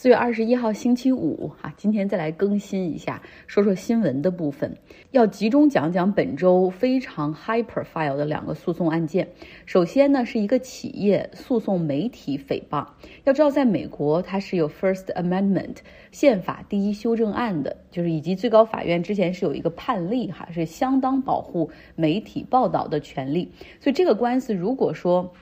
四月二十一号星期五，哈，今天再来更新一下，说说新闻的部分，要集中讲讲本周非常 high profile 的两个诉讼案件。首先呢，是一个企业诉讼媒体诽谤。要知道，在美国，它是有 First Amendment 宪法第一修正案的，就是以及最高法院之前是有一个判例，哈，是相当保护媒体报道的权利。所以这个官司如果说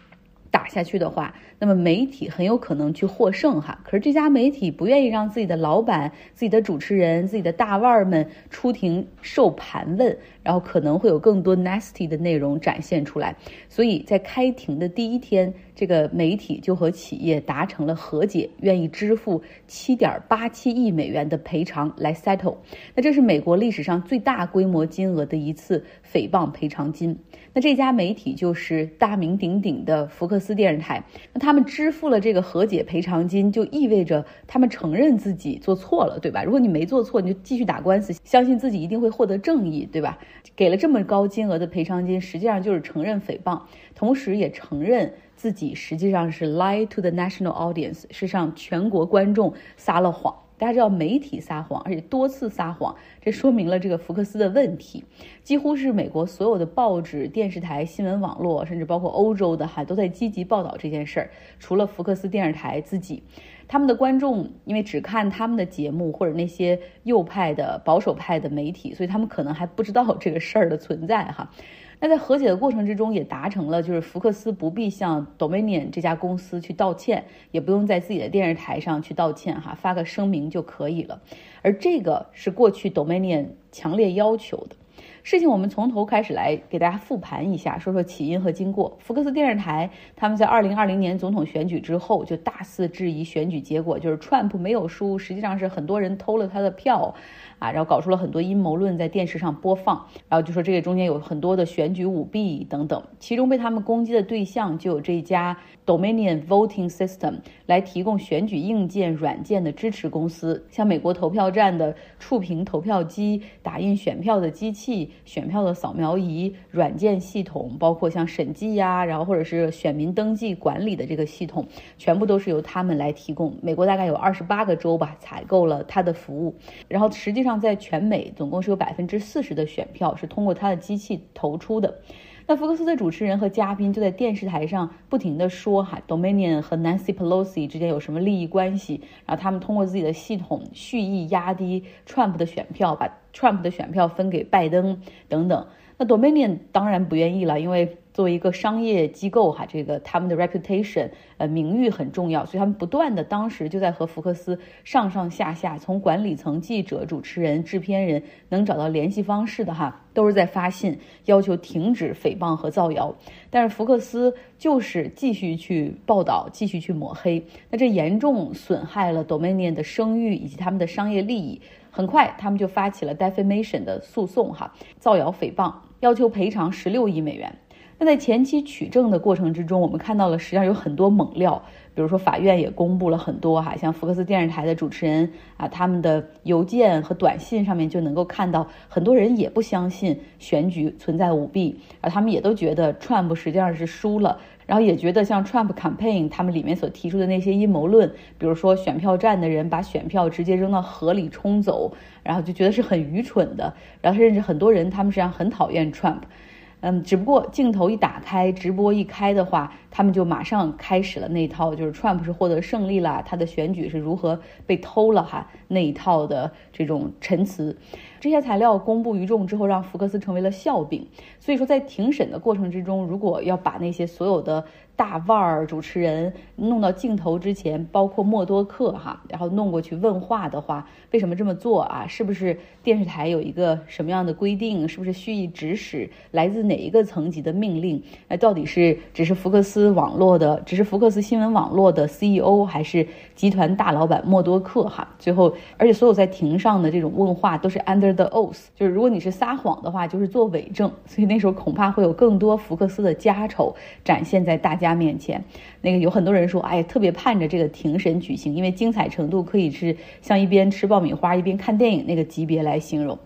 打下去的话，那么媒体很有可能去获胜哈，可是这家媒体不愿意让自己的老板、自己的主持人、自己的大腕儿们出庭受盘问，然后可能会有更多 nasty 的内容展现出来，所以在开庭的第一天，这个媒体就和企业达成了和解，愿意支付七点八七亿美元的赔偿来 settle。那这是美国历史上最大规模金额的一次诽谤赔偿金。那这家媒体就是大名鼎鼎的福克斯电视台。那他他们支付了这个和解赔偿金，就意味着他们承认自己做错了，对吧？如果你没做错，你就继续打官司，相信自己一定会获得正义，对吧？给了这么高金额的赔偿金，实际上就是承认诽谤，同时也承认自己实际上是 lie to the national audience，是向全国观众撒了谎。大家知道媒体撒谎，而且多次撒谎，这说明了这个福克斯的问题。几乎是美国所有的报纸、电视台、新闻网络，甚至包括欧洲的哈，都在积极报道这件事儿。除了福克斯电视台自己，他们的观众因为只看他们的节目，或者那些右派的、保守派的媒体，所以他们可能还不知道这个事儿的存在哈。那在和解的过程之中，也达成了，就是福克斯不必向 Dominion 这家公司去道歉，也不用在自己的电视台上去道歉，哈，发个声明就可以了。而这个是过去 Dominion 强烈要求的。事情我们从头开始来给大家复盘一下，说说起因和经过。福克斯电视台他们在二零二零年总统选举之后就大肆质疑选举结果，就是 Trump 没有输，实际上是很多人偷了他的票，啊，然后搞出了很多阴谋论在电视上播放，然后就说这个中间有很多的选举舞弊等等。其中被他们攻击的对象就有这家 Dominion Voting System 来提供选举硬件软件的支持公司，像美国投票站的触屏投票机、打印选票的机器。选票的扫描仪、软件系统，包括像审计呀，然后或者是选民登记管理的这个系统，全部都是由他们来提供。美国大概有二十八个州吧，采购了他的服务。然后实际上在全美总共是有百分之四十的选票是通过他的机器投出的。那福克斯的主持人和嘉宾就在电视台上不停的说哈，Dominion 和 Nancy Pelosi 之间有什么利益关系？然后他们通过自己的系统蓄意压低 Trump 的选票，把 Trump 的选票分给拜登等等。那 Dominion 当然不愿意了，因为。作为一个商业机构，哈，这个他们的 reputation，呃，名誉很重要，所以他们不断的当时就在和福克斯上上下下，从管理层、记者、主持人、制片人能找到联系方式的哈，都是在发信要求停止诽谤和造谣。但是福克斯就是继续去报道，继续去抹黑，那这严重损害了 Dominion 的声誉以及他们的商业利益。很快，他们就发起了 defamation 的诉讼，哈，造谣诽谤，要求赔偿十六亿美元。那在前期取证的过程之中，我们看到了实际上有很多猛料，比如说法院也公布了很多哈，像福克斯电视台的主持人啊，他们的邮件和短信上面就能够看到，很多人也不相信选举存在舞弊，而他们也都觉得 Trump 实际上是输了，然后也觉得像 Trump campaign 他们里面所提出的那些阴谋论，比如说选票站的人把选票直接扔到河里冲走，然后就觉得是很愚蠢的，然后甚至很多人他们实际上很讨厌 Trump。嗯，只不过镜头一打开，直播一开的话，他们就马上开始了那一套，就是 Trump 是获得胜利了，他的选举是如何被偷了哈那一套的这种陈词。这些材料公布于众之后，让福克斯成为了笑柄。所以说，在庭审的过程之中，如果要把那些所有的。大腕儿主持人弄到镜头之前，包括默多克哈，然后弄过去问话的话，为什么这么做啊？是不是电视台有一个什么样的规定？是不是蓄意指使？来自哪一个层级的命令？那到底是只是福克斯网络的，只是福克斯新闻网络的 CEO，还是集团大老板默多克哈？最后，而且所有在庭上的这种问话都是安的 oath，就是如果你是撒谎的话，就是做伪证。所以那时候恐怕会有更多福克斯的家丑展现在大家。家面前，那个有很多人说，哎，特别盼着这个庭审举行，因为精彩程度可以是像一边吃爆米花一边看电影那个级别来形容。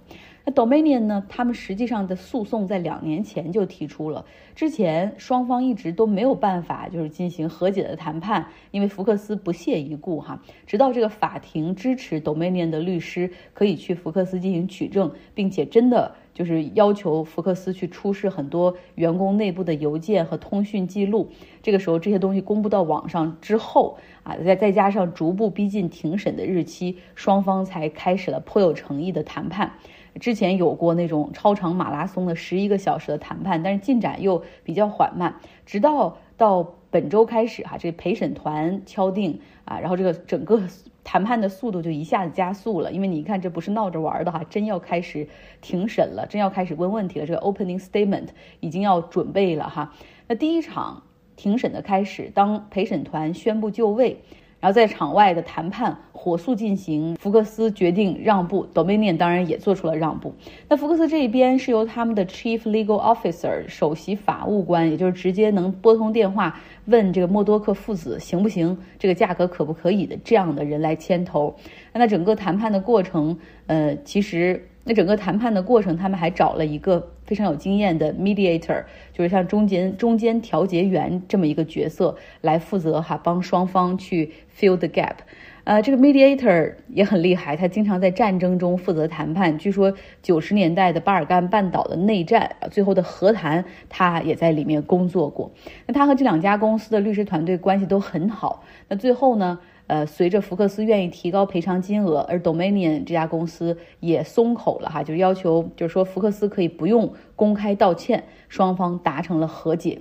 那 Dominion 呢？他们实际上的诉讼在两年前就提出了，之前双方一直都没有办法就是进行和解的谈判，因为福克斯不屑一顾哈。直到这个法庭支持 Dominion 的律师可以去福克斯进行取证，并且真的就是要求福克斯去出示很多员工内部的邮件和通讯记录。这个时候这些东西公布到网上之后啊，再再加上逐步逼近庭审的日期，双方才开始了颇有诚意的谈判。之前有过那种超长马拉松的十一个小时的谈判，但是进展又比较缓慢，直到到本周开始哈，这陪审团敲定啊，然后这个整个谈判的速度就一下子加速了，因为你看这不是闹着玩的哈，真要开始庭审了，真要开始问问题了，这个 opening statement 已经要准备了哈。那第一场庭审的开始，当陪审团宣布就位。然后在场外的谈判火速进行，福克斯决定让步，Dominion 当然也做出了让步。那福克斯这一边是由他们的 Chief Legal Officer 首席法务官，也就是直接能拨通电话问这个默多克父子行不行，这个价格可不可以的这样的人来牵头。那整个谈判的过程，呃，其实。那整个谈判的过程，他们还找了一个非常有经验的 mediator，就是像中间中间调解员这么一个角色来负责哈，帮双方去 fill the gap。呃，这个 mediator 也很厉害，他经常在战争中负责谈判。据说九十年代的巴尔干半岛的内战，最后的和谈，他也在里面工作过。那他和这两家公司的律师团队关系都很好。那最后呢？呃，随着福克斯愿意提高赔偿金额，而 Dominion 这家公司也松口了哈，就要求，就是说福克斯可以不用公开道歉，双方达成了和解。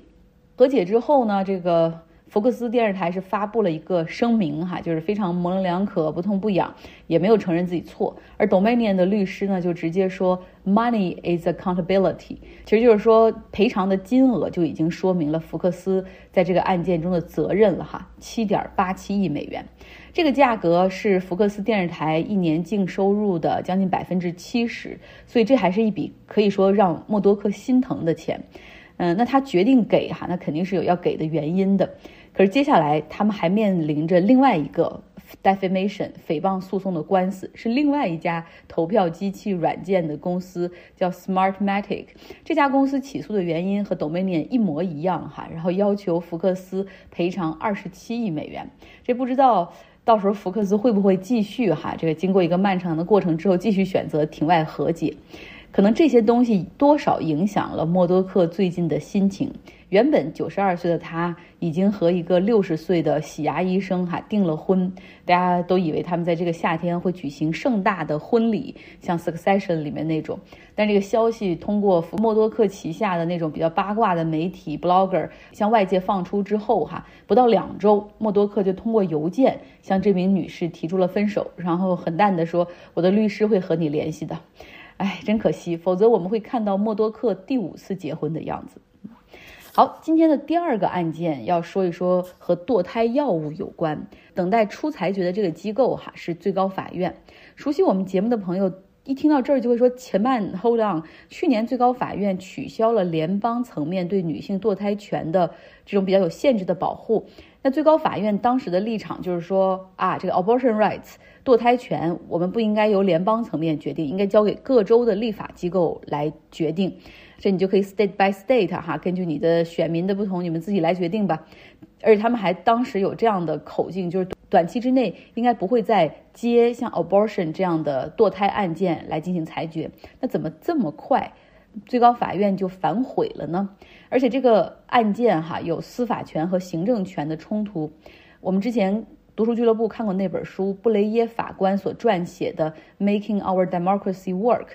和解之后呢，这个福克斯电视台是发布了一个声明哈，就是非常模棱两可、不痛不痒，也没有承认自己错。而 Dominion 的律师呢，就直接说 Money is accountability，其实就是说赔偿的金额就已经说明了福克斯在这个案件中的责任了哈，七点八七亿美元。这个价格是福克斯电视台一年净收入的将近百分之七十，所以这还是一笔可以说让默多克心疼的钱。嗯，那他决定给哈，那肯定是有要给的原因的。可是接下来他们还面临着另外一个。defamation 诽谤诉讼的官司是另外一家投票机器软件的公司，叫 Smartmatic。这家公司起诉的原因和 Dominion 一模一样哈，然后要求福克斯赔偿二十七亿美元。这不知道到时候福克斯会不会继续哈？这个经过一个漫长的过程之后，继续选择庭外和解。可能这些东西多少影响了默多克最近的心情。原本九十二岁的他，已经和一个六十岁的洗牙医生哈订了婚。大家都以为他们在这个夏天会举行盛大的婚礼，像《Succession》里面那种。但这个消息通过默多克旗下的那种比较八卦的媒体 blogger 向外界放出之后哈，不到两周，默多克就通过邮件向这名女士提出了分手，然后很淡的说：“我的律师会和你联系的。”哎，真可惜，否则我们会看到默多克第五次结婚的样子。好，今天的第二个案件要说一说和堕胎药物有关，等待出裁决的这个机构哈是最高法院。熟悉我们节目的朋友一听到这儿就会说：前慢，Hold on，去年最高法院取消了联邦层面对女性堕胎权的这种比较有限制的保护。那最高法院当时的立场就是说啊，这个 abortion rights。堕胎权，我们不应该由联邦层面决定，应该交给各州的立法机构来决定。这你就可以 state by state 哈，根据你的选民的不同，你们自己来决定吧。而且他们还当时有这样的口径，就是短期之内应该不会再接像 abortion 这样的堕胎案件来进行裁决。那怎么这么快，最高法院就反悔了呢？而且这个案件哈有司法权和行政权的冲突。我们之前。读书俱乐部看过那本书，布雷耶法官所撰写的《Making Our Democracy Work》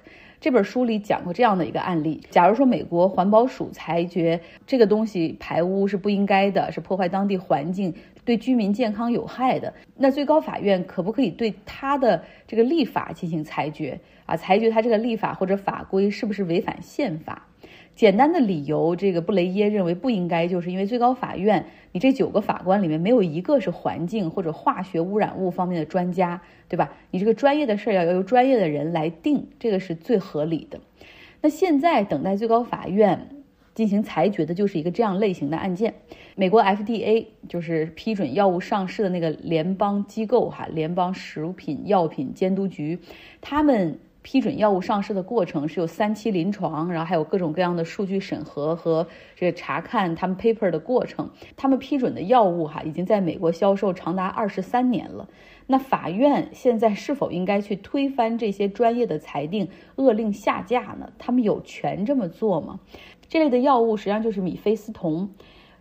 这本书里讲过这样的一个案例：假如说美国环保署裁决这个东西排污是不应该的，是破坏当地环境，对居民健康有害的，那最高法院可不可以对他的这个立法进行裁决啊？裁决他这个立法或者法规是不是违反宪法？简单的理由，这个布雷耶认为不应该，就是因为最高法院，你这九个法官里面没有一个是环境或者化学污染物方面的专家，对吧？你这个专业的事儿要由专业的人来定，这个是最合理的。那现在等待最高法院进行裁决的就是一个这样类型的案件。美国 FDA 就是批准药物上市的那个联邦机构哈，联邦食品药品监督局，他们。批准药物上市的过程是有三期临床，然后还有各种各样的数据审核和这个查看他们 paper 的过程。他们批准的药物哈，已经在美国销售长达二十三年了。那法院现在是否应该去推翻这些专业的裁定，勒令下架呢？他们有权这么做吗？这类的药物实际上就是米非司酮，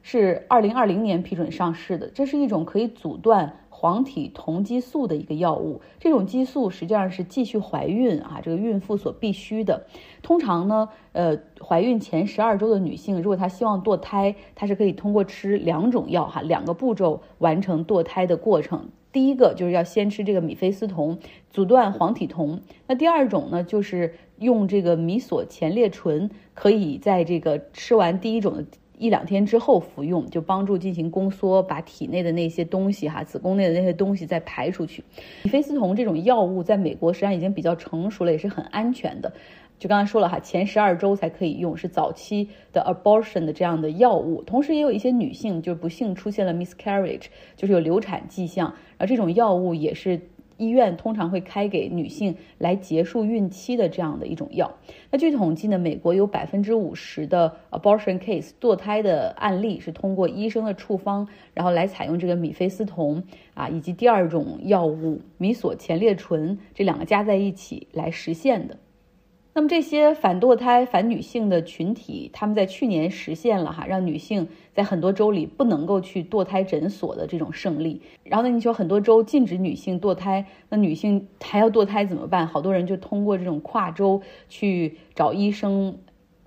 是二零二零年批准上市的。这是一种可以阻断黄体酮激素的一个药物。这种激素实际上是继续怀孕啊，这个孕妇所必须的。通常呢，呃，怀孕前十二周的女性，如果她希望堕胎，她是可以通过吃两种药哈，两个步骤完成堕胎的过程。第一个就是要先吃这个米非司酮，阻断黄体酮。那第二种呢，就是用这个米索前列醇，可以在这个吃完第一种的一两天之后服用，就帮助进行宫缩，把体内的那些东西哈，子宫内的那些东西再排出去。米非司酮这种药物在美国实际上已经比较成熟了，也是很安全的。就刚才说了哈，前十二周才可以用，是早期的 abortion 的这样的药物。同时也有一些女性就是不幸出现了 miscarriage，就是有流产迹象，而这种药物也是医院通常会开给女性来结束孕期的这样的一种药。那据统计呢，美国有百分之五十的 abortion case 堕胎的案例是通过医生的处方，然后来采用这个米非司酮啊，以及第二种药物米索前列醇这两个加在一起来实现的。那么这些反堕胎、反女性的群体，他们在去年实现了哈，让女性在很多州里不能够去堕胎诊所的这种胜利。然后呢，你说很多州禁止女性堕胎，那女性还要堕胎怎么办？好多人就通过这种跨州去找医生。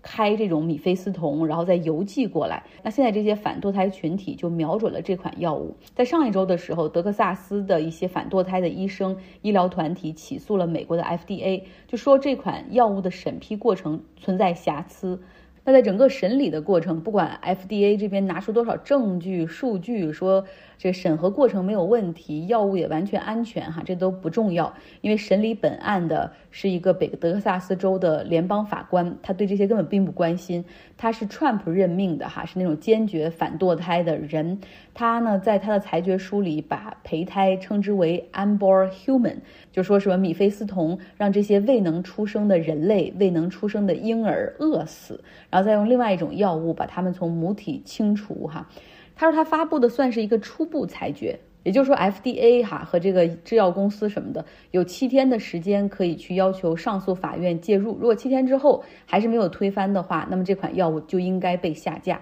开这种米非司酮，然后再邮寄过来。那现在这些反堕胎群体就瞄准了这款药物。在上一周的时候，德克萨斯的一些反堕胎的医生、医疗团体起诉了美国的 FDA，就说这款药物的审批过程存在瑕疵。那在整个审理的过程，不管 FDA 这边拿出多少证据、数据，说这审核过程没有问题，药物也完全安全，哈，这都不重要，因为审理本案的是一个北德克萨斯州的联邦法官，他对这些根本并不关心。他是 Trump 任命的，哈，是那种坚决反堕胎的人。他呢，在他的裁决书里把胚胎称之为 unborn human，就说什么米非司酮让这些未能出生的人类、未能出生的婴儿饿死。然后再用另外一种药物把它们从母体清除哈，他说他发布的算是一个初步裁决，也就是说 FDA 哈和这个制药公司什么的有七天的时间可以去要求上诉法院介入，如果七天之后还是没有推翻的话，那么这款药物就应该被下架。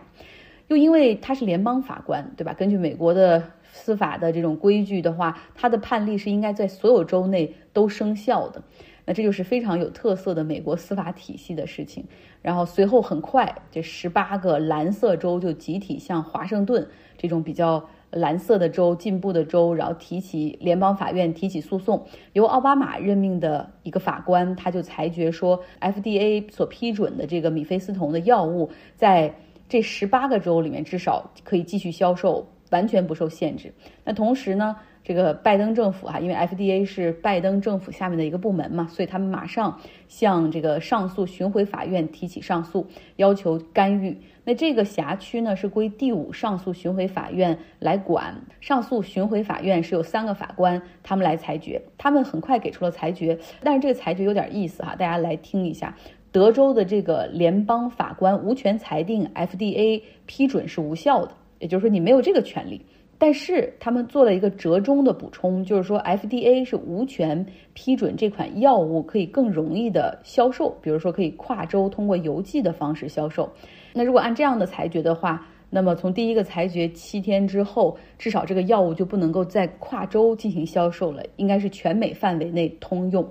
又因为他是联邦法官，对吧？根据美国的司法的这种规矩的话，他的判例是应该在所有州内都生效的。那这就是非常有特色的美国司法体系的事情。然后随后很快，这十八个蓝色州就集体向华盛顿这种比较蓝色的州、进步的州，然后提起联邦法院提起诉讼。由奥巴马任命的一个法官，他就裁决说，FDA 所批准的这个米非司酮的药物，在这十八个州里面至少可以继续销售，完全不受限制。那同时呢？这个拜登政府哈，因为 FDA 是拜登政府下面的一个部门嘛，所以他们马上向这个上诉巡回法院提起上诉，要求干预。那这个辖区呢是归第五上诉巡回法院来管。上诉巡回法院是有三个法官，他们来裁决。他们很快给出了裁决，但是这个裁决有点意思哈，大家来听一下。德州的这个联邦法官无权裁定 FDA 批准是无效的，也就是说你没有这个权利。但是他们做了一个折中的补充，就是说 FDA 是无权批准这款药物可以更容易的销售，比如说可以跨州通过邮寄的方式销售。那如果按这样的裁决的话，那么从第一个裁决七天之后，至少这个药物就不能够在跨州进行销售了，应该是全美范围内通用。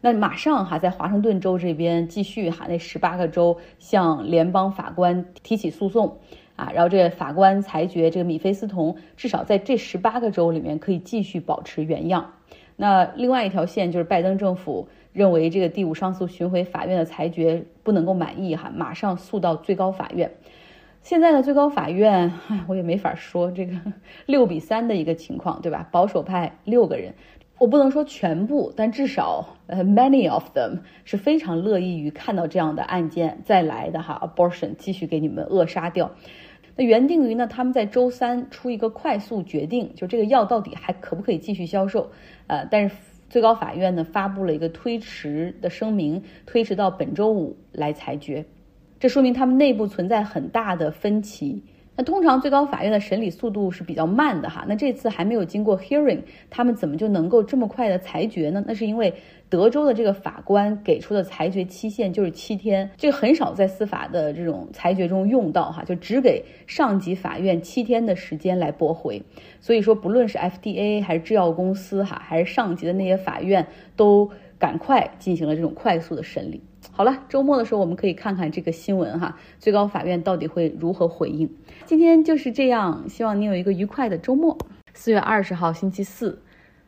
那马上哈，在华盛顿州这边继续哈，那十八个州向联邦法官提起诉讼。啊，然后这个法官裁决，这个米菲斯酮至少在这十八个州里面可以继续保持原样。那另外一条线就是拜登政府认为这个第五上诉巡回法院的裁决不能够满意哈，马上诉到最高法院。现在呢，最高法院，唉，我也没法说这个 六比三的一个情况，对吧？保守派六个人，我不能说全部，但至少呃，many of them 是非常乐意于看到这样的案件再来的哈，abortion 继续给你们扼杀掉。那原定于呢，他们在周三出一个快速决定，就这个药到底还可不可以继续销售？呃，但是最高法院呢发布了一个推迟的声明，推迟到本周五来裁决。这说明他们内部存在很大的分歧。那通常最高法院的审理速度是比较慢的哈，那这次还没有经过 hearing，他们怎么就能够这么快的裁决呢？那是因为德州的这个法官给出的裁决期限就是七天，这个很少在司法的这种裁决中用到哈，就只给上级法院七天的时间来驳回。所以说，不论是 FDA 还是制药公司哈，还是上级的那些法院，都赶快进行了这种快速的审理。好了，周末的时候我们可以看看这个新闻哈，最高法院到底会如何回应？今天就是这样，希望你有一个愉快的周末。四月二十号星期四，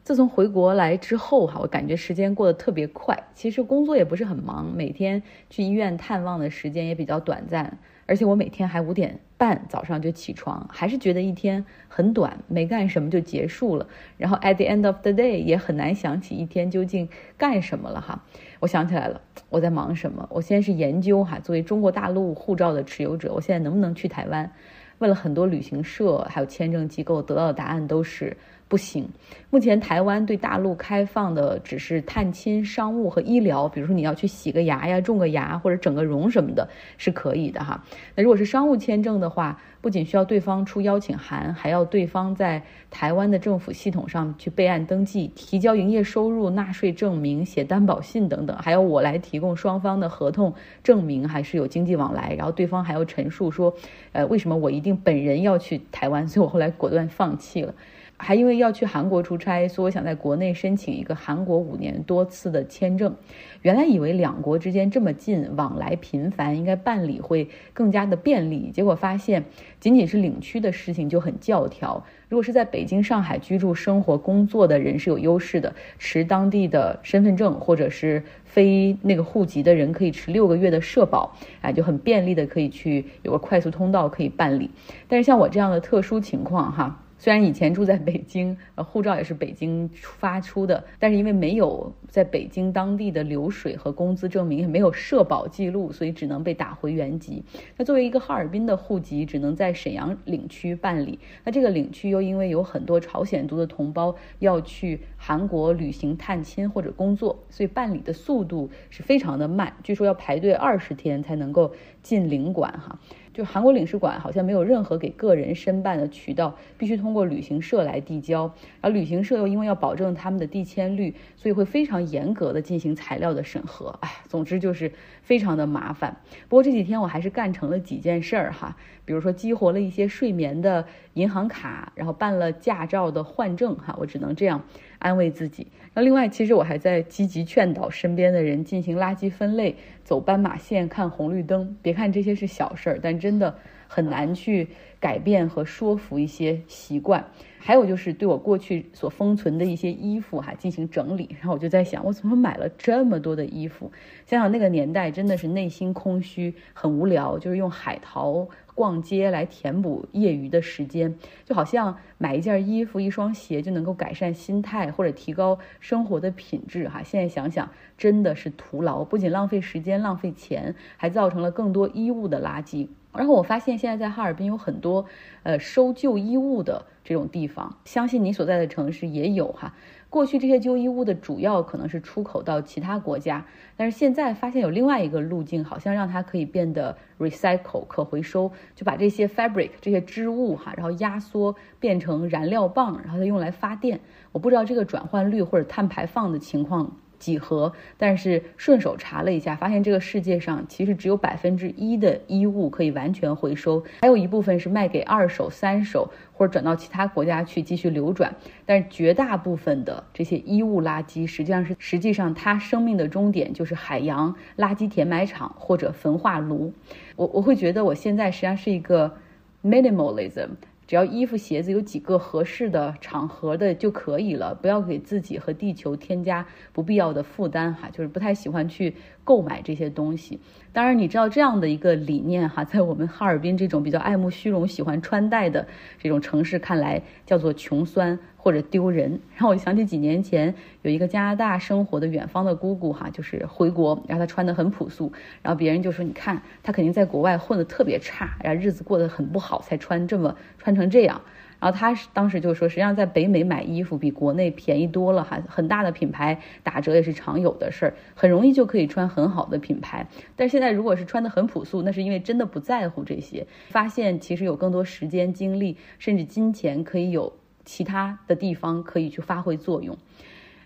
自从回国来之后哈，我感觉时间过得特别快。其实工作也不是很忙，每天去医院探望的时间也比较短暂。而且我每天还五点半早上就起床，还是觉得一天很短，没干什么就结束了。然后 at the end of the day 也很难想起一天究竟干什么了哈。我想起来了，我在忙什么？我现在是研究哈，作为中国大陆护照的持有者，我现在能不能去台湾？问了很多旅行社还有签证机构，得到的答案都是。不行，目前台湾对大陆开放的只是探亲、商务和医疗，比如说你要去洗个牙呀、种个牙或者整个容什么的，是可以的哈。那如果是商务签证的话，不仅需要对方出邀请函，还要对方在台湾的政府系统上去备案登记、提交营业收入、纳税证明、写担保信等等，还要我来提供双方的合同证明，还是有经济往来，然后对方还要陈述说，呃，为什么我一定本人要去台湾，所以我后来果断放弃了。还因为要去韩国出差，所以我想在国内申请一个韩国五年多次的签证。原来以为两国之间这么近，往来频繁，应该办理会更加的便利。结果发现，仅仅是领区的事情就很教条。如果是在北京、上海居住、生活、工作的人是有优势的，持当地的身份证或者是非那个户籍的人可以持六个月的社保，哎，就很便利的可以去有个快速通道可以办理。但是像我这样的特殊情况，哈。虽然以前住在北京，呃，护照也是北京发出的，但是因为没有在北京当地的流水和工资证明，也没有社保记录，所以只能被打回原籍。那作为一个哈尔滨的户籍，只能在沈阳领区办理。那这个领区又因为有很多朝鲜族的同胞要去韩国旅行探亲或者工作，所以办理的速度是非常的慢，据说要排队二十天才能够进领馆哈。就韩国领事馆好像没有任何给个人申办的渠道，必须通过旅行社来递交。而旅行社又因为要保证他们的递签率，所以会非常严格的进行材料的审核。哎，总之就是非常的麻烦。不过这几天我还是干成了几件事儿哈，比如说激活了一些睡眠的银行卡，然后办了驾照的换证哈，我只能这样。安慰自己。那另外，其实我还在积极劝导身边的人进行垃圾分类、走斑马线、看红绿灯。别看这些是小事儿，但真的很难去改变和说服一些习惯。还有就是对我过去所封存的一些衣服哈进行整理。然后我就在想，我怎么买了这么多的衣服？想想那个年代，真的是内心空虚，很无聊，就是用海淘。逛街来填补业余的时间，就好像买一件衣服、一双鞋就能够改善心态或者提高生活的品质哈。现在想想真的是徒劳，不仅浪费时间、浪费钱，还造成了更多衣物的垃圾。然后我发现现在在哈尔滨有很多呃收旧衣物的这种地方，相信你所在的城市也有哈。过去这些旧衣物的主要可能是出口到其他国家，但是现在发现有另外一个路径，好像让它可以变得 recycle 可回收，就把这些 fabric 这些织物哈，然后压缩变成燃料棒，然后再用来发电。我不知道这个转换率或者碳排放的情况。几何，但是顺手查了一下，发现这个世界上其实只有百分之一的衣物可以完全回收，还有一部分是卖给二手、三手或者转到其他国家去继续流转。但是绝大部分的这些衣物垃圾，实际上是实际上它生命的终点就是海洋垃圾填埋场或者焚化炉。我我会觉得我现在实际上是一个 minimalism。只要衣服、鞋子有几个合适的场合的就可以了，不要给自己和地球添加不必要的负担哈。就是不太喜欢去购买这些东西。当然，你知道这样的一个理念哈，在我们哈尔滨这种比较爱慕虚荣、喜欢穿戴的这种城市看来，叫做穷酸。或者丢人，然后我想起几年前有一个加拿大生活的远方的姑姑哈，就是回国，然后她穿的很朴素，然后别人就说你看她肯定在国外混的特别差，然后日子过得很不好才穿这么穿成这样，然后他当时就说，实际上在北美买衣服比国内便宜多了哈，很大的品牌打折也是常有的事儿，很容易就可以穿很好的品牌。但现在如果是穿的很朴素，那是因为真的不在乎这些，发现其实有更多时间、精力，甚至金钱可以有其他的地方可以去发挥作用。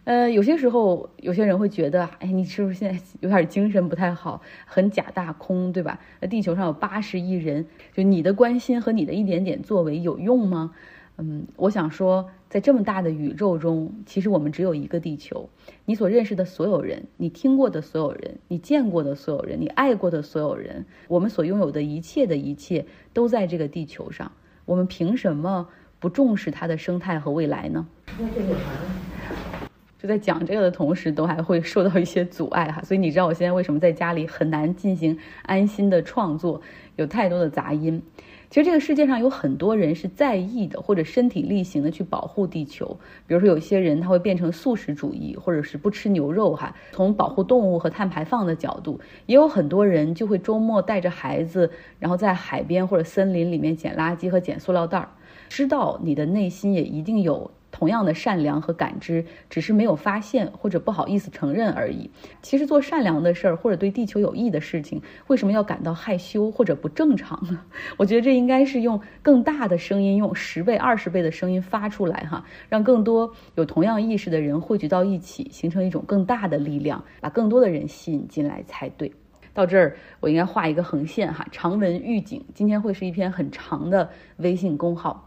呃，有些时候有些人会觉得，哎，你是不是现在有点精神不太好，很假大空，对吧？那地球上有八十亿人，就你的关心和你的一点点作为有用吗？嗯，我想说，在这么大的宇宙中，其实我们只有一个地球。你所认识的所有人，你听过的所有人，你见过的所有人，你爱过的所有人，我们所拥有的一切的一切，都在这个地球上。我们凭什么不重视它的生态和未来呢？就在讲这个的同时，都还会受到一些阻碍哈，所以你知道我现在为什么在家里很难进行安心的创作，有太多的杂音。其实这个世界上有很多人是在意的，或者身体力行的去保护地球。比如说有些人他会变成素食主义，或者是不吃牛肉哈。从保护动物和碳排放的角度，也有很多人就会周末带着孩子，然后在海边或者森林里面捡垃圾和捡塑料袋儿。知道你的内心也一定有。同样的善良和感知，只是没有发现或者不好意思承认而已。其实做善良的事儿或者对地球有益的事情，为什么要感到害羞或者不正常呢？我觉得这应该是用更大的声音，用十倍、二十倍的声音发出来哈，让更多有同样意识的人汇聚到一起，形成一种更大的力量，把更多的人吸引进来才对。到这儿，我应该画一个横线哈，长文预警，今天会是一篇很长的微信公号。